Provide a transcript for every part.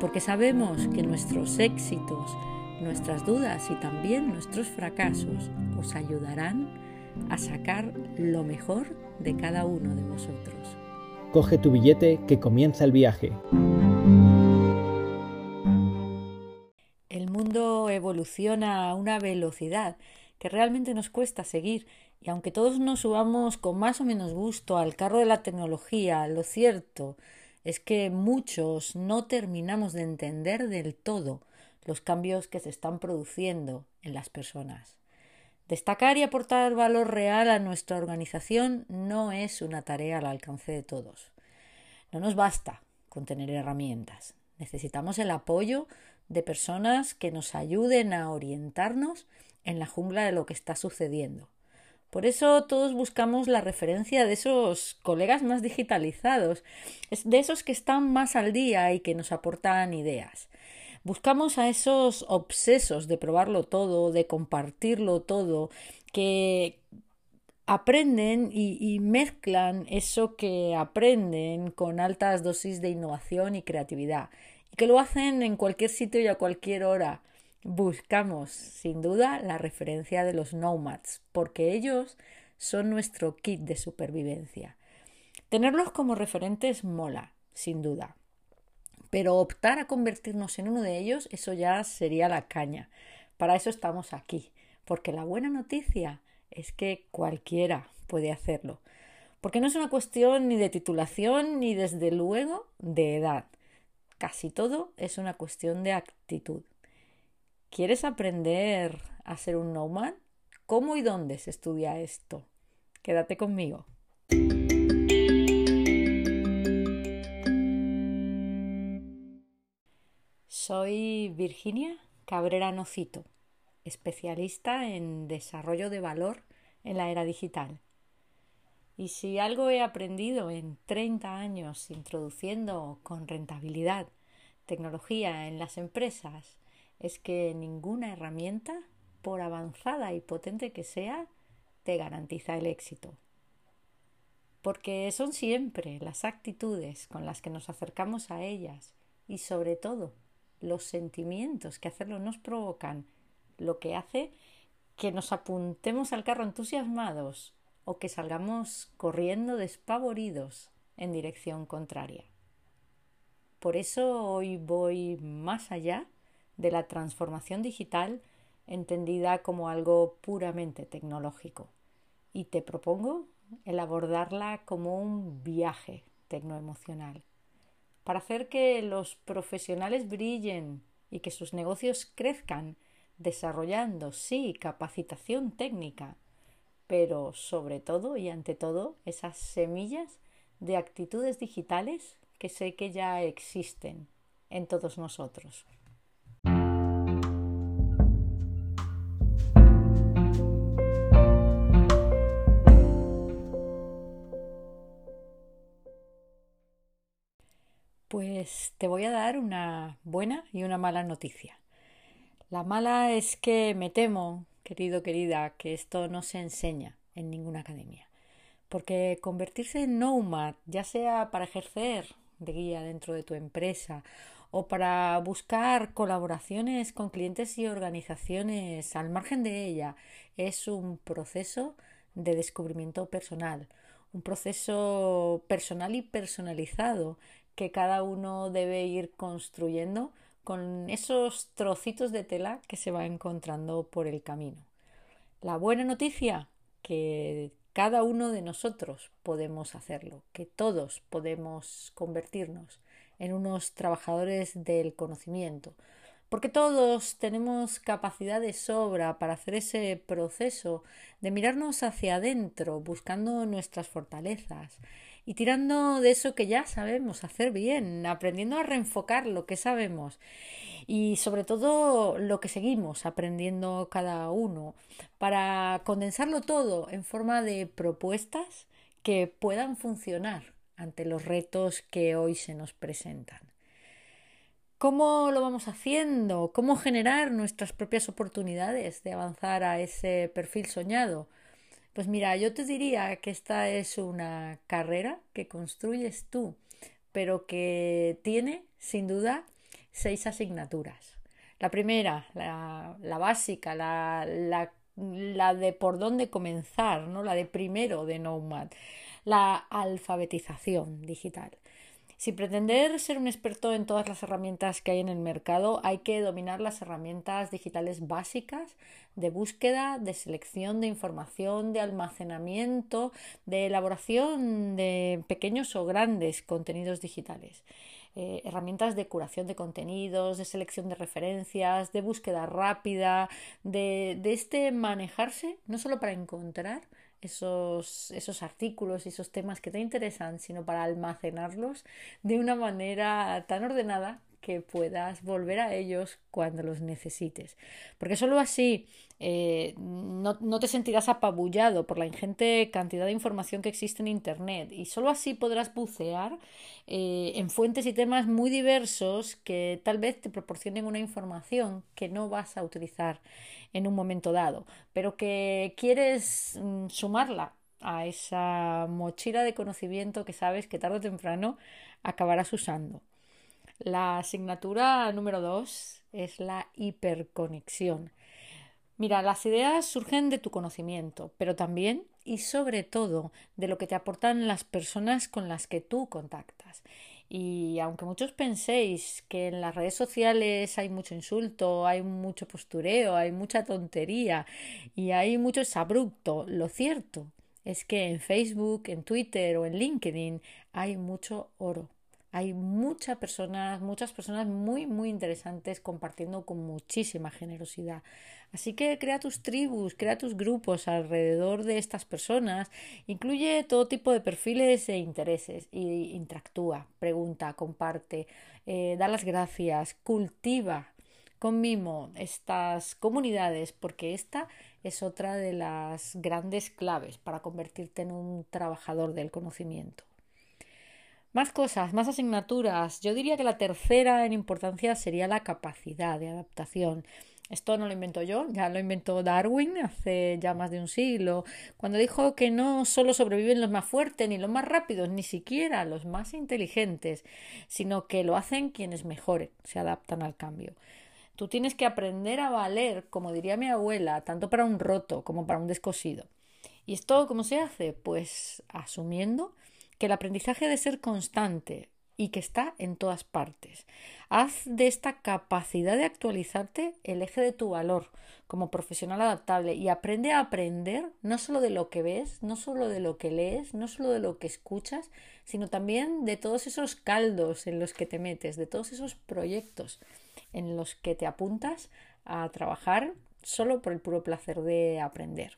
porque sabemos que nuestros éxitos, nuestras dudas y también nuestros fracasos os ayudarán a sacar lo mejor de cada uno de vosotros. Coge tu billete que comienza el viaje. El mundo evoluciona a una velocidad que realmente nos cuesta seguir y aunque todos nos subamos con más o menos gusto al carro de la tecnología, lo cierto es que muchos no terminamos de entender del todo los cambios que se están produciendo en las personas. Destacar y aportar valor real a nuestra organización no es una tarea al alcance de todos. No nos basta con tener herramientas. Necesitamos el apoyo de personas que nos ayuden a orientarnos en la jungla de lo que está sucediendo. Por eso todos buscamos la referencia de esos colegas más digitalizados, de esos que están más al día y que nos aportan ideas. Buscamos a esos obsesos de probarlo todo, de compartirlo todo, que aprenden y, mezclan eso que aprenden con altas dosis de innovación y creatividad, y que lo hacen en cualquier sitio y a cualquier hora buscamos sin duda la referencia de los nomads, porque ellos son nuestro kit de supervivencia. Tenerlos como referentes mola, sin duda. Pero optar a convertirnos en uno de ellos, eso ya sería la caña. Para eso estamos aquí, porque la buena noticia es que cualquiera puede hacerlo. Porque no es una cuestión ni de titulación ni desde luego de edad. Casi todo es una cuestión de actitud. ¿Quieres aprender a ser un nomad? ¿Cómo y dónde se estudia esto? Quédate conmigo. Soy Virginia Cabrera Nocito, especialista en desarrollo de valor en la era digital. Y si algo he aprendido en 30 años introduciendo con rentabilidad tecnología en las empresas, es que ninguna herramienta, por avanzada y potente que sea, te garantiza el éxito. Porque son siempre las actitudes con las que nos acercamos a ellas y sobre todo los sentimientos que hacerlo nos provocan lo que hace que nos apuntemos al carro entusiasmados o que salgamos corriendo despavoridos en dirección contraria. Por eso hoy voy más allá de la transformación digital entendida como algo puramente tecnológico. Y te propongo el abordarla como un viaje tecnoemocional, para hacer que los profesionales brillen y que sus negocios crezcan, desarrollando, sí, capacitación técnica, pero sobre todo y ante todo esas semillas de actitudes digitales que sé que ya existen en todos nosotros. Pues te voy a dar una buena y una mala noticia. La mala es que me temo, querido, querida, que esto no se enseña en ninguna academia. Porque convertirse en nomad, ya sea para ejercer de guía dentro de tu empresa o para buscar colaboraciones con clientes y organizaciones al margen de ella, es un proceso de descubrimiento personal, un proceso personal y personalizado que cada uno debe ir construyendo con esos trocitos de tela que se va encontrando por el camino. La buena noticia, que cada uno de nosotros podemos hacerlo, que todos podemos convertirnos en unos trabajadores del conocimiento, porque todos tenemos capacidad de sobra para hacer ese proceso de mirarnos hacia adentro, buscando nuestras fortalezas y tirando de eso que ya sabemos hacer bien, aprendiendo a reenfocar lo que sabemos y sobre todo lo que seguimos aprendiendo cada uno para condensarlo todo en forma de propuestas que puedan funcionar ante los retos que hoy se nos presentan. ¿Cómo lo vamos haciendo? ¿Cómo generar nuestras propias oportunidades de avanzar a ese perfil soñado? Pues mira, yo te diría que esta es una carrera que construyes tú, pero que tiene, sin duda, seis asignaturas. La primera, la, básica, la, de por dónde comenzar, ¿no? la de primero de Nomad, la alfabetización digital. Si pretender ser un experto en todas las herramientas que hay en el mercado, hay que dominar las herramientas digitales básicas de búsqueda, de selección de información, de almacenamiento, de elaboración de pequeños o grandes contenidos digitales. Eh, herramientas de curación de contenidos, de selección de referencias, de búsqueda rápida, de, de este manejarse no solo para encontrar, esos, esos artículos y esos temas que te interesan, sino para almacenarlos de una manera tan ordenada que puedas volver a ellos cuando los necesites. Porque solo así eh, no, no, te sentirás apabullado por la ingente cantidad de información que existe en Internet y solo así podrás bucear eh, en fuentes y temas muy diversos que tal vez te proporcionen una información que no vas a utilizar en un momento dado, pero que quieres mm, sumarla a esa mochila de conocimiento que sabes que tarde o temprano acabarás usando. La asignatura número dos es la hiperconexión. Mira, las ideas surgen de tu conocimiento, pero también y sobre todo de lo que te aportan las personas con las que tú contactas. Y aunque muchos penséis que en las redes sociales hay mucho insulto, hay mucho postureo, hay mucha tontería y hay mucho abrupto, lo cierto es que en Facebook, en Twitter o en LinkedIn hay mucho oro. Hay muchas personas, muchas personas muy, muy interesantes compartiendo con muchísima generosidad. Así que crea tus tribus, crea tus grupos alrededor de estas personas, incluye todo tipo de perfiles e intereses y interactúa, pregunta, comparte, eh, da las gracias, cultiva con mimo estas comunidades porque esta es otra de las grandes claves para convertirte en un trabajador del conocimiento. Más cosas, más asignaturas. Yo diría que la tercera en importancia sería la capacidad de adaptación. Esto no lo invento yo, ya lo inventó Darwin hace ya más de un siglo, cuando dijo que no solo sobreviven los más fuertes ni los más rápidos, ni siquiera los más inteligentes, sino que lo hacen quienes mejor se adaptan al cambio. Tú tienes que aprender a valer, como diría mi abuela, tanto para un roto como para un descosido. ¿Y esto cómo se hace? Pues asumiendo que el aprendizaje debe ser constante y que está en todas partes. Haz de esta capacidad de actualizarte el eje de tu valor como profesional adaptable y aprende a aprender no solo de lo que ves, no solo de lo que lees, no solo de lo que escuchas, sino también de todos esos caldos en los que te metes, de todos esos proyectos en los que te apuntas a trabajar solo por el puro placer de aprender.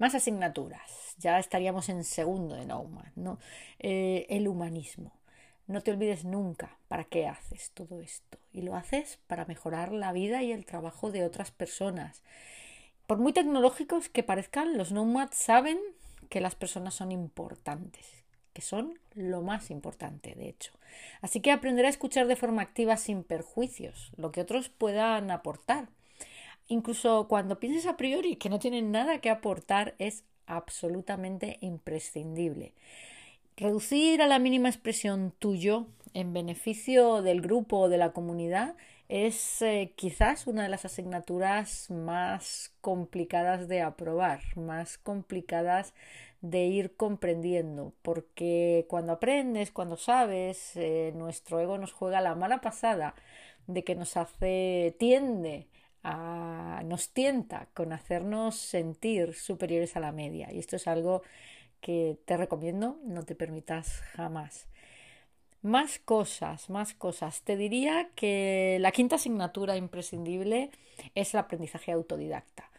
Más asignaturas. Ya estaríamos en segundo de Naumann, ¿no? Eh, el humanismo. No te olvides nunca para qué haces todo esto. Y lo haces para mejorar la vida y el trabajo de otras personas. Por muy tecnológicos que parezcan, los nomads saben que las personas son importantes, que son lo más importante, de hecho. Así que aprender a escuchar de forma activa sin perjuicios lo que otros puedan aportar incluso cuando pienses a priori que no tienen nada que aportar, es absolutamente imprescindible. Reducir a la mínima expresión tuyo en beneficio del grupo o de la comunidad es eh, quizás una de las asignaturas más complicadas de aprobar, más complicadas de ir comprendiendo, porque cuando aprendes, cuando sabes, eh, nuestro ego nos juega la mala pasada de que nos hace, tiende nos tienta con hacernos sentir superiores a la media. Y esto es algo que te recomiendo, no te permitas jamás. Más cosas, más cosas. Te diría que la quinta asignatura imprescindible es el aprendizaje autodidacta.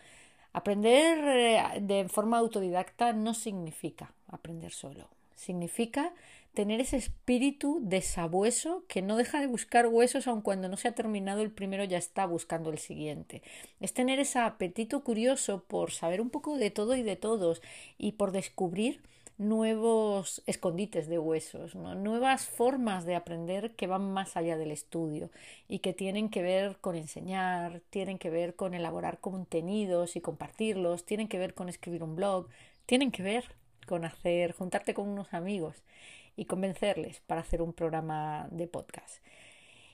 Aprender eh, de forma autodidacta no significa aprender solo significa tener ese espíritu de sabueso que no deja de buscar huesos aun cuando no se ha terminado el primero ya está buscando el siguiente. Es tener ese apetito curioso por saber un poco de todo y de todos y por descubrir nuevos escondites de huesos, nuevas formas de aprender que van más allá del estudio y que tienen que ver con enseñar, tienen que ver con elaborar contenidos y compartirlos, tienen que ver con escribir un blog, tienen que ver con hacer, juntarte con unos amigos y convencerles para hacer un programa de podcast.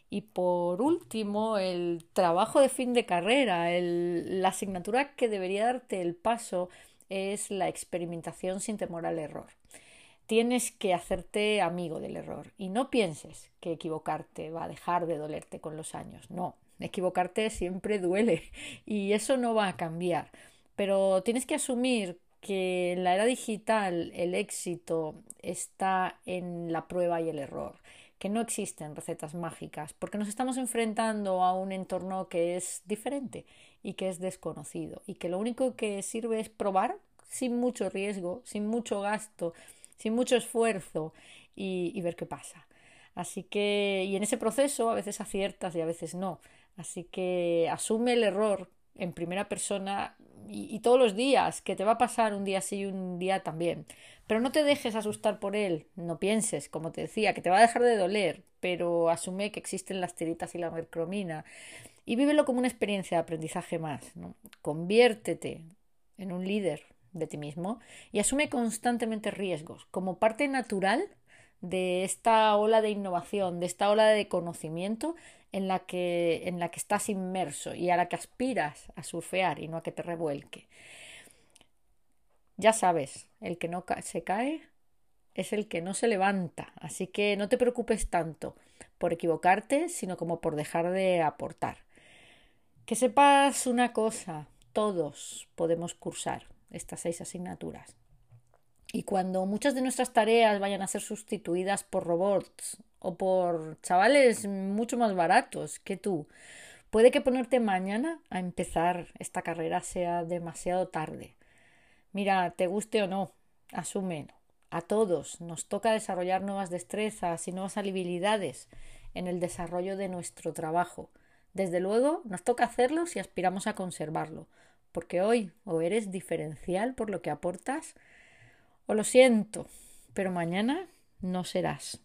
Y por último, el trabajo de fin de carrera, la asignatura que debería darte el paso es la experimentación sin temor al error. Tienes que hacerte amigo del error y no pienses que equivocarte va a dejar de dolerte con los años. No, equivocarte siempre duele y eso no va a cambiar. Pero tienes que asumir que en la era digital el éxito está en la prueba y el error, que no existen recetas mágicas, porque nos estamos enfrentando a un entorno que es diferente y que es desconocido, y que lo único que sirve es probar sin mucho riesgo, sin mucho gasto, sin mucho esfuerzo y, y ver qué pasa. Así que, y en ese proceso a veces aciertas y a veces no. Así que asume el error en primera persona y, todos los días, que te va a pasar un día sí y un día también. Pero no te dejes asustar por él, no pienses, como te decía, que te va a dejar de doler, pero asume que existen las tiritas y la mercromina y vívelo como una experiencia de aprendizaje más. ¿no? Conviértete en un líder de ti mismo y asume constantemente riesgos como parte natural de esta ola de innovación, de esta ola de conocimiento en la que, en la que estás inmerso y a la que aspiras a surfear y no a que te revuelque. Ya sabes, el que no se cae es el que no se levanta, así que no te preocupes tanto por equivocarte, sino como por dejar de aportar. Que sepas una cosa, todos podemos cursar estas seis asignaturas. Y cuando muchas de nuestras tareas vayan a ser sustituidas por robots o por chavales mucho más baratos que tú, puede que ponerte mañana a empezar esta carrera sea demasiado tarde. Mira, te guste o no, asume. A todos nos toca desarrollar nuevas destrezas y nuevas habilidades en el desarrollo de nuestro trabajo. Desde luego, nos toca hacerlo si aspiramos a conservarlo, porque hoy o eres diferencial por lo que aportas, o lo siento, pero mañana no serás.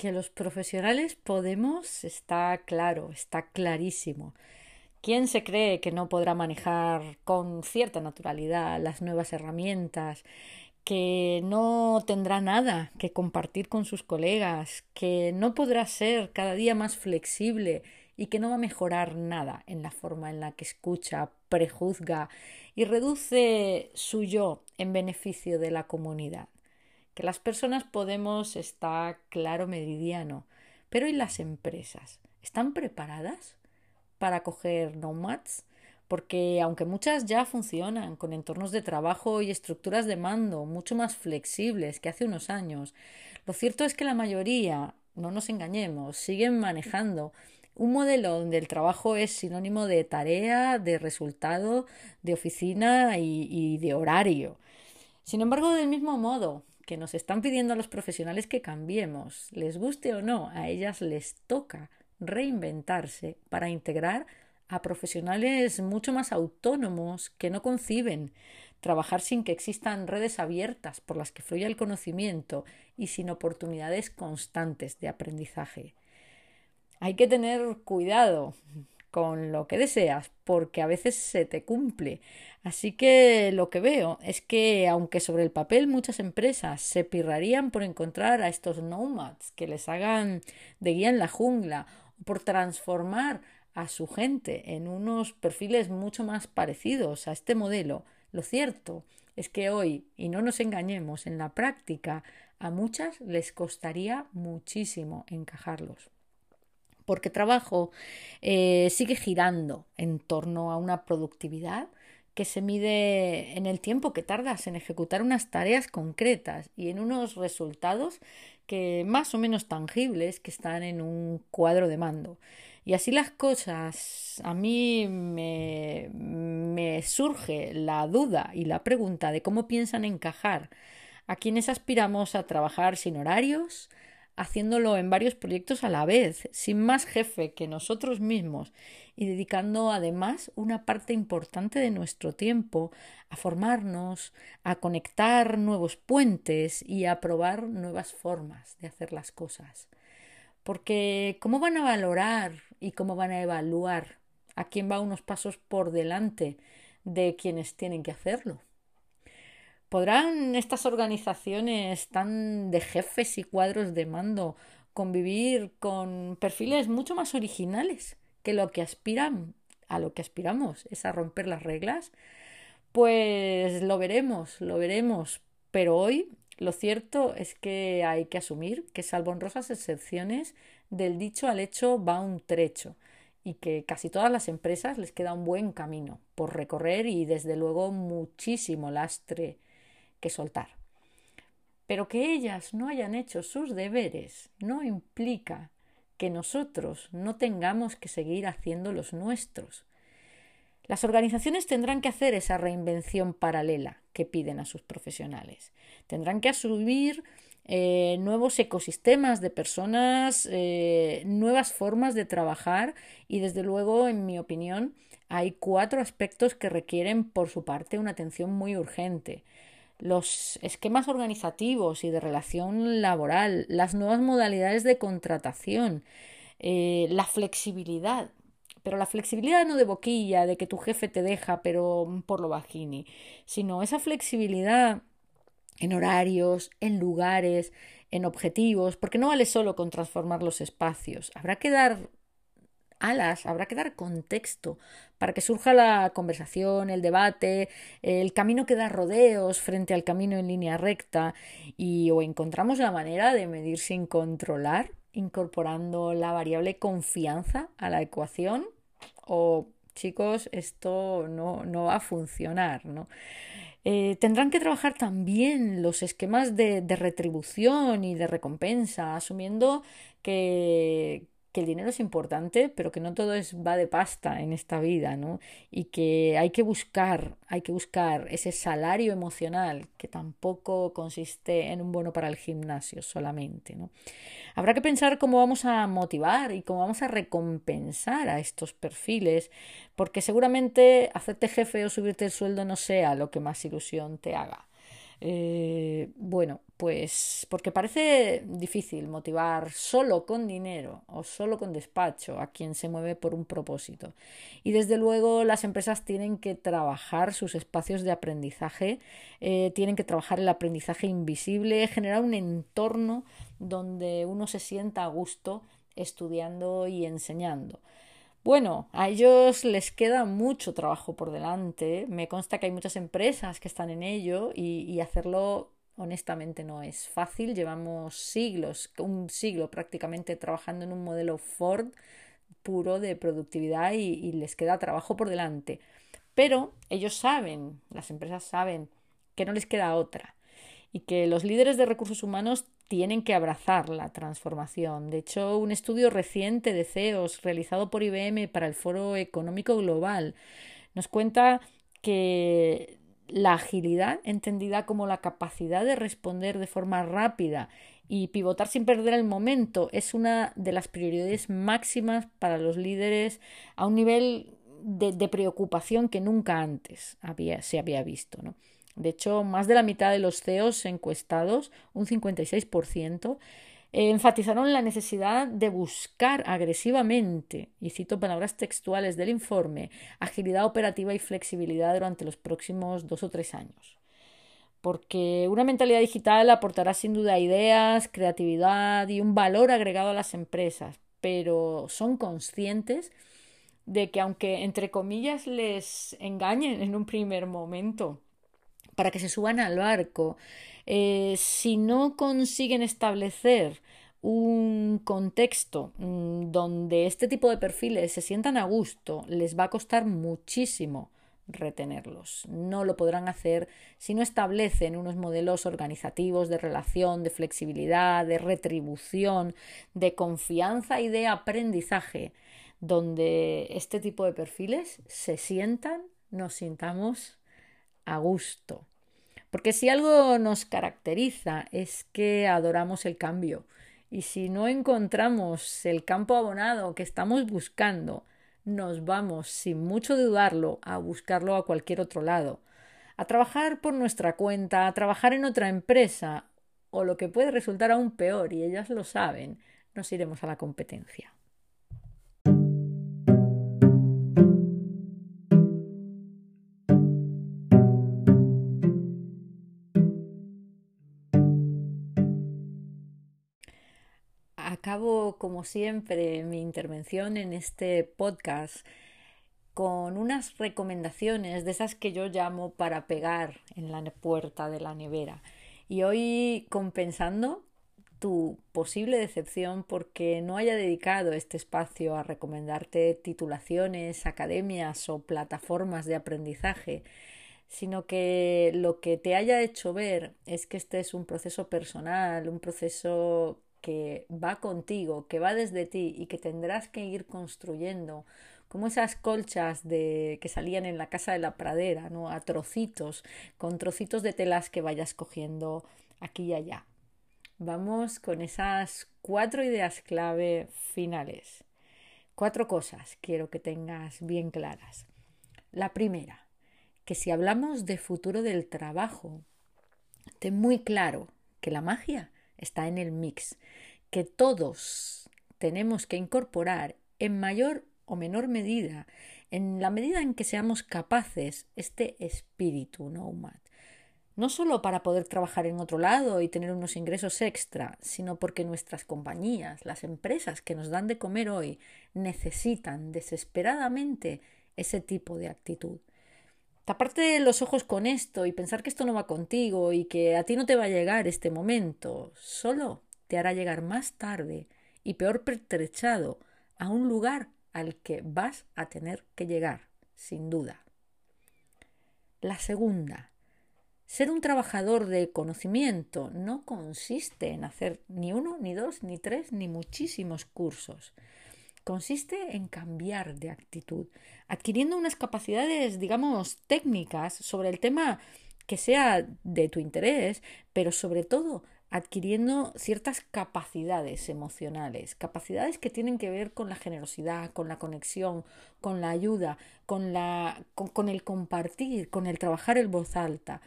Que los profesionales podemos está claro, está clarísimo. ¿Quién se cree que no podrá manejar con cierta naturalidad las nuevas herramientas, que no tendrá nada que compartir con sus colegas, que no podrá ser cada día más flexible y que no va a mejorar nada en la forma en la que escucha, prejuzga y reduce su yo en beneficio de la comunidad. Que las personas podemos está claro meridiano, pero ¿y las empresas? ¿Están preparadas para coger nomads? Porque aunque muchas ya funcionan con entornos de trabajo y estructuras de mando mucho más flexibles que hace unos años, lo cierto es que la mayoría, no nos engañemos, siguen manejando un modelo donde el trabajo es sinónimo de tarea, de resultado, de oficina y, de horario. Sin embargo, del mismo modo que nos están pidiendo a los profesionales que cambiemos, les guste o no, a ellas les toca reinventarse para integrar a profesionales mucho más autónomos que no conciben. Trabajar sin que existan redes abiertas por las que fluya el conocimiento y sin oportunidades constantes de aprendizaje. Hay que tener cuidado con lo que deseas, porque a veces se te cumple. Así que lo que veo es que, aunque sobre el papel muchas empresas se pirrarían por encontrar a estos nomads que les hagan de guía en la jungla, por transformar a su gente en unos perfiles mucho más parecidos a este modelo, lo cierto es que hoy, y no nos engañemos, en la práctica a muchas les costaría muchísimo encajarlos porque trabajo eh, sigue girando en torno a una productividad que se mide en el tiempo que tardas en ejecutar unas tareas concretas y en unos resultados que más o menos tangibles que están en un cuadro de mando. Y así las cosas, a mí me, me surge la duda y la pregunta de cómo piensan encajar a quienes aspiramos a trabajar sin horarios, haciéndolo en varios proyectos a la vez, sin más jefe que nosotros mismos y dedicando además una parte importante de nuestro tiempo a formarnos, a conectar nuevos puentes y a probar nuevas formas de hacer las cosas. Porque ¿cómo van a valorar y cómo van a evaluar a quién va unos pasos por delante de quienes tienen que hacerlo? ¿Podrán estas organizaciones tan de jefes y cuadros de mando convivir con perfiles mucho más originales que lo que aspiran, a lo que aspiramos, es a romper las reglas? Pues lo veremos, lo veremos. Pero hoy lo cierto es que hay que asumir que, salvo honrosas excepciones, del dicho al hecho va un trecho y que casi todas las empresas les queda un buen camino por recorrer y desde luego muchísimo lastre que soltar. Pero que ellas no hayan hecho sus deberes no implica que nosotros no tengamos que seguir haciendo los nuestros. Las organizaciones tendrán que hacer esa reinvención paralela que piden a sus profesionales. Tendrán que asumir eh, nuevos ecosistemas de personas, eh, nuevas formas de trabajar y desde luego, en mi opinión, hay cuatro aspectos que requieren por su parte una atención muy urgente los esquemas organizativos y de relación laboral, las nuevas modalidades de contratación, eh, la flexibilidad. Pero la flexibilidad no de boquilla, de que tu jefe te deja, pero por lo bajini, sino esa flexibilidad en horarios, en lugares, en objetivos, porque no vale solo con transformar los espacios. Habrá que dar alas, habrá que dar contexto para que surja la conversación, el debate, el camino que da rodeos frente al camino en línea recta y o encontramos la manera de medir sin controlar, incorporando la variable confianza a la ecuación o chicos, esto no, no va a funcionar, ¿no? Eh, tendrán que trabajar también los esquemas de, de, retribución y de recompensa, asumiendo que, que el dinero es importante, pero que no todo es va de pasta en esta vida, ¿no? Y que hay que buscar, hay que buscar ese salario emocional que tampoco consiste en un bono para el gimnasio solamente, ¿no? Habrá que pensar cómo vamos a motivar y cómo vamos a recompensar a estos perfiles, porque seguramente hacerte jefe o subirte el sueldo no sea lo que más ilusión te haga. Eh, bueno, pues porque parece difícil motivar solo con dinero o solo con despacho a quien se mueve por un propósito. Y desde luego las empresas tienen que trabajar sus espacios de aprendizaje, eh, tienen que trabajar el aprendizaje invisible, generar un entorno donde uno se sienta a gusto estudiando y enseñando. Bueno, a ellos les queda mucho trabajo por delante. Me consta que hay muchas empresas que están en ello y, hacerlo honestamente no es fácil. Llevamos siglos, un siglo prácticamente trabajando en un modelo Ford puro de productividad y, les queda trabajo por delante. Pero ellos saben, las empresas saben que no les queda otra y que los líderes de recursos humanos tienen que abrazar la transformación. De hecho, un estudio reciente de CEOs realizado por IBM para el Foro Económico Global nos cuenta que la agilidad, entendida como la capacidad de responder de forma rápida y pivotar sin perder el momento, es una de las prioridades máximas para los líderes a un nivel de, preocupación que nunca antes había, se había visto. ¿no? De hecho, más de la mitad de los CEOs encuestados, un 56%, enfatizaron la necesidad de buscar agresivamente, y cito palabras textuales del informe, agilidad operativa y flexibilidad durante los próximos dos o tres años. Porque una mentalidad digital aportará sin duda ideas, creatividad y un valor agregado a las empresas, pero son conscientes de que aunque entre comillas les engañen en un primer momento, para que se suban al barco. Eh, si no consiguen establecer un contexto mm, donde este tipo de perfiles se sientan a gusto, les va a costar muchísimo retenerlos. No lo podrán hacer si no establecen unos modelos organizativos de relación, de flexibilidad, de retribución, de confianza y de aprendizaje donde este tipo de perfiles se sientan, nos sintamos a gusto. Porque si algo nos caracteriza es que adoramos el cambio. Y si no encontramos el campo abonado que estamos buscando, nos vamos, sin mucho dudarlo, a buscarlo a cualquier otro lado. A trabajar por nuestra cuenta, a trabajar en otra empresa, o lo que puede resultar aún peor, y ellas lo saben, nos iremos a la competencia. Acabo, como siempre, mi intervención en este podcast con unas recomendaciones de esas que yo llamo para pegar en la puerta de la nevera. Y hoy compensando tu posible decepción porque no haya dedicado este espacio a recomendarte titulaciones, academias o plataformas de aprendizaje, sino que lo que te haya hecho ver es que este es un proceso personal, un proceso que va contigo, que va desde ti y que tendrás que ir construyendo, como esas colchas de que salían en la casa de la pradera, ¿no? a trocitos, con trocitos de telas que vayas cogiendo aquí y allá. Vamos con esas cuatro ideas clave finales. Cuatro cosas quiero que tengas bien claras. La primera, que si hablamos de futuro del trabajo, ten muy claro que la magia está en el mix, que todos tenemos que incorporar en mayor o menor medida, en la medida en que seamos capaces, este espíritu nomad no solo para poder trabajar en otro lado y tener unos ingresos extra, sino porque nuestras compañías, las empresas que nos dan de comer hoy, necesitan desesperadamente ese tipo de actitud. Taparte los ojos con esto y pensar que esto no va contigo y que a ti no te va a llegar este momento, solo te hará llegar más tarde y peor pertrechado a un lugar al que vas a tener que llegar, sin duda. La segunda, ser un trabajador de conocimiento no consiste en hacer ni uno, ni dos, ni tres, ni muchísimos cursos. Consiste en cambiar de actitud, adquiriendo unas capacidades, digamos, técnicas sobre el tema que sea de tu interés, pero sobre todo adquiriendo ciertas capacidades emocionales, capacidades que tienen que ver con la generosidad, con la conexión, con la ayuda, con, la, con, el compartir, con el trabajar en voz alta.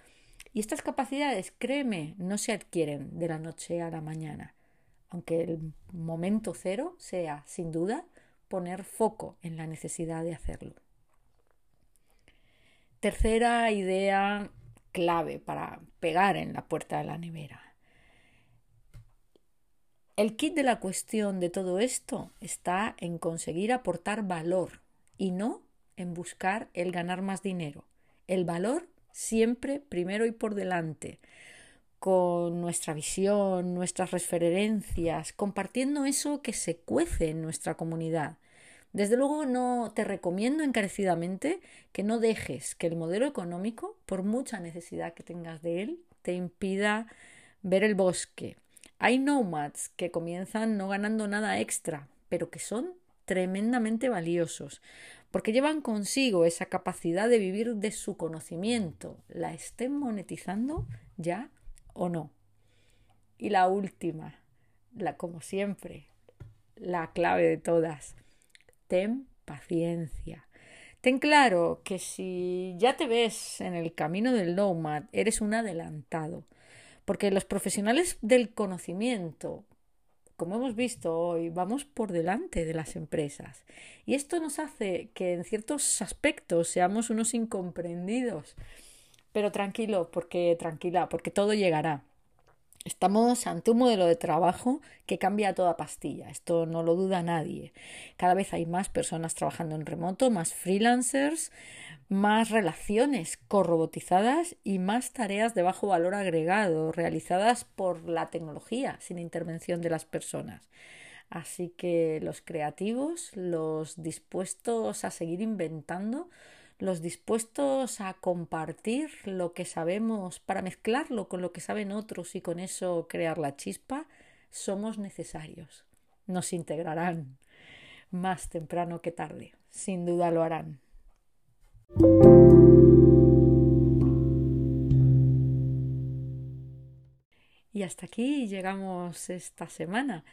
Y estas capacidades, créeme, no se adquieren de la noche a la mañana, aunque el momento cero sea, sin duda, poner foco en la necesidad de hacerlo. Tercera idea clave para pegar en la puerta de la nevera. El kit de la cuestión de todo esto está en conseguir aportar valor y no en buscar el ganar más dinero. El valor siempre primero y por delante, con nuestra visión, nuestras referencias, compartiendo eso que se cuece en nuestra comunidad. Desde luego no te recomiendo encarecidamente que no dejes que el modelo económico, por mucha necesidad que tengas de él, te impida ver el bosque. Hay nomads que comienzan no ganando nada extra, pero que son tremendamente valiosos, porque llevan consigo esa capacidad de vivir de su conocimiento, la estén monetizando ya o no. Y la última, la como siempre, la clave de todas, ten paciencia. Ten claro que si ya te ves en el camino del nomad, eres un adelantado, porque los profesionales del conocimiento como hemos visto hoy, vamos por delante de las empresas. Y esto nos hace que en ciertos aspectos seamos unos incomprendidos. Pero tranquilo, porque tranquila, porque todo llegará. Estamos ante un modelo de trabajo que cambia toda pastilla, esto no lo duda nadie. Cada vez hay más personas trabajando en remoto, más freelancers, más relaciones corrobotizadas y más tareas de bajo valor agregado realizadas por la tecnología sin intervención de las personas. Así que los creativos, los dispuestos a seguir inventando, los dispuestos a compartir lo que sabemos para mezclarlo con lo que saben otros y con eso crear la chispa, somos necesarios. Nos integrarán. más temprano que tarde. Sin duda lo harán. Y hasta aquí llegamos esta semana.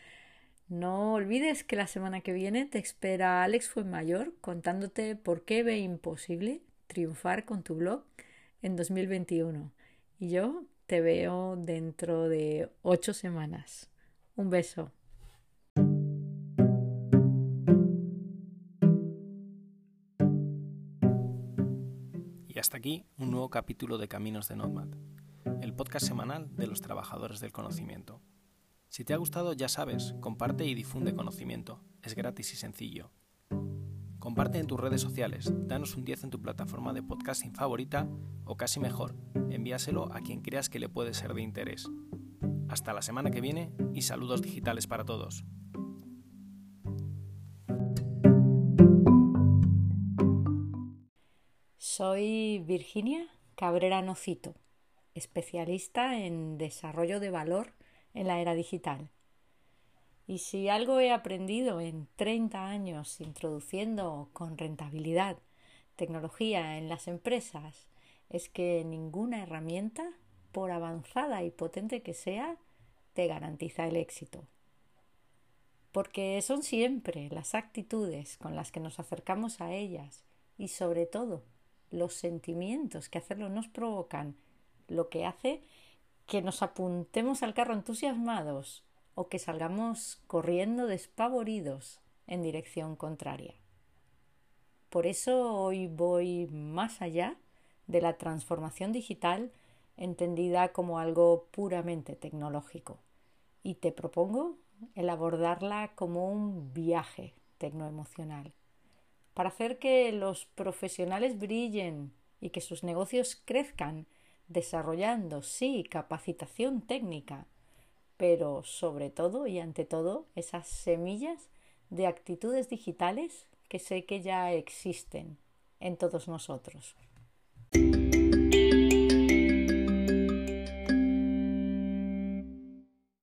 No olvides que la semana que viene te espera Alex Fuenmayor contándote por qué ve imposible triunfar con tu blog en 2021. Y yo te veo dentro de ocho semanas. Un beso. Y hasta aquí un nuevo capítulo de Caminos de Nomad el podcast semanal de los trabajadores del conocimiento. Si te ha gustado, ya sabes, comparte y difunde conocimiento. Es gratis y sencillo. Comparte en tus redes sociales, danos un 10 en tu plataforma de podcasting favorita o casi mejor, envíaselo a quien creas que le puede ser de interés. Hasta la semana que viene y saludos digitales para todos. Soy Virginia Cabrera Nocito especialista en desarrollo de valor en la era digital. Y si algo he aprendido en 30 años introduciendo con rentabilidad tecnología en las empresas, es que ninguna herramienta, por avanzada y potente que sea, te garantiza el éxito. Porque son siempre las actitudes con las que nos acercamos a ellas y sobre todo los sentimientos que hacerlo nos provocan lo que hace que nos apuntemos al carro entusiasmados o que salgamos corriendo despavoridos en dirección contraria. Por eso hoy voy más allá de la transformación digital entendida como algo puramente tecnológico y te propongo el abordarla como un viaje tecnoemocional para hacer que los profesionales brillen y que sus negocios crezcan desarrollando, sí, capacitación técnica, pero sobre todo y ante todo esas semillas de actitudes digitales que sé que ya existen en todos nosotros.